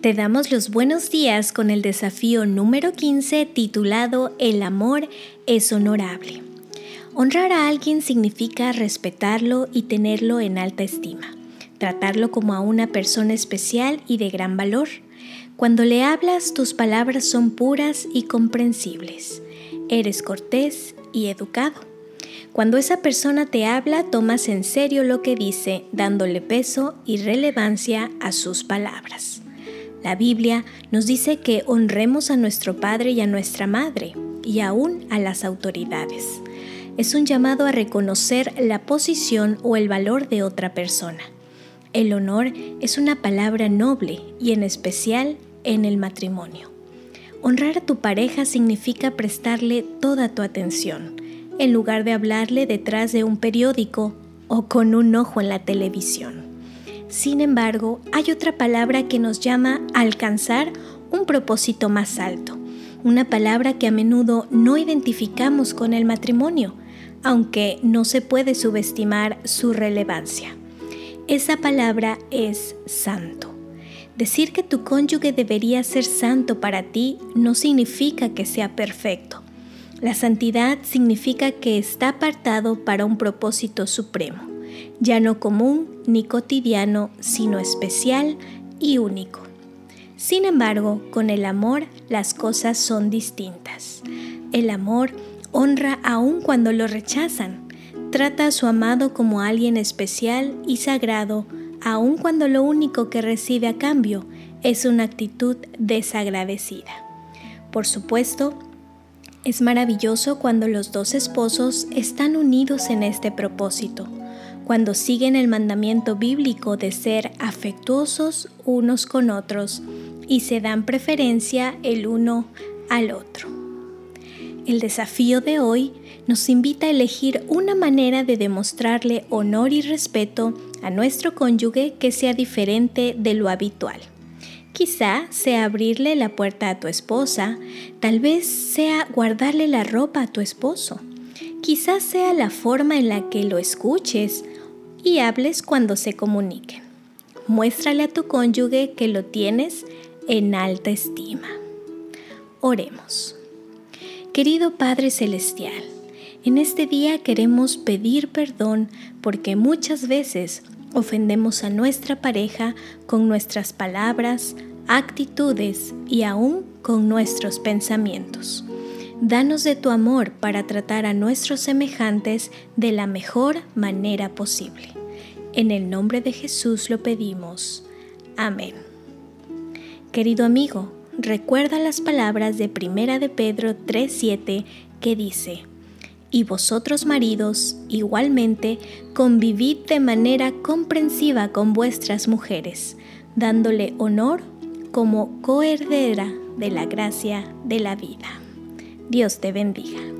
Te damos los buenos días con el desafío número 15 titulado El amor es honorable. Honrar a alguien significa respetarlo y tenerlo en alta estima, tratarlo como a una persona especial y de gran valor. Cuando le hablas, tus palabras son puras y comprensibles. Eres cortés y educado. Cuando esa persona te habla, tomas en serio lo que dice, dándole peso y relevancia a sus palabras. La Biblia nos dice que honremos a nuestro Padre y a nuestra Madre, y aún a las autoridades. Es un llamado a reconocer la posición o el valor de otra persona. El honor es una palabra noble y en especial en el matrimonio. Honrar a tu pareja significa prestarle toda tu atención, en lugar de hablarle detrás de un periódico o con un ojo en la televisión. Sin embargo, hay otra palabra que nos llama a alcanzar un propósito más alto, una palabra que a menudo no identificamos con el matrimonio, aunque no se puede subestimar su relevancia. Esa palabra es santo. Decir que tu cónyuge debería ser santo para ti no significa que sea perfecto. La santidad significa que está apartado para un propósito supremo ya no común ni cotidiano, sino especial y único. Sin embargo, con el amor las cosas son distintas. El amor honra aun cuando lo rechazan. Trata a su amado como alguien especial y sagrado, aun cuando lo único que recibe a cambio es una actitud desagradecida. Por supuesto, es maravilloso cuando los dos esposos están unidos en este propósito cuando siguen el mandamiento bíblico de ser afectuosos unos con otros y se dan preferencia el uno al otro. El desafío de hoy nos invita a elegir una manera de demostrarle honor y respeto a nuestro cónyuge que sea diferente de lo habitual. Quizá sea abrirle la puerta a tu esposa, tal vez sea guardarle la ropa a tu esposo, quizás sea la forma en la que lo escuches y hables cuando se comuniquen. Muéstrale a tu cónyuge que lo tienes en alta estima. Oremos. Querido Padre Celestial, en este día queremos pedir perdón porque muchas veces ofendemos a nuestra pareja con nuestras palabras, actitudes y aún con nuestros pensamientos. Danos de tu amor para tratar a nuestros semejantes de la mejor manera posible. En el nombre de Jesús lo pedimos. Amén. Querido amigo, recuerda las palabras de Primera de Pedro 3:7 que dice: Y vosotros maridos, igualmente, convivid de manera comprensiva con vuestras mujeres, dándole honor como coherdera de la gracia de la vida. Dios te bendiga.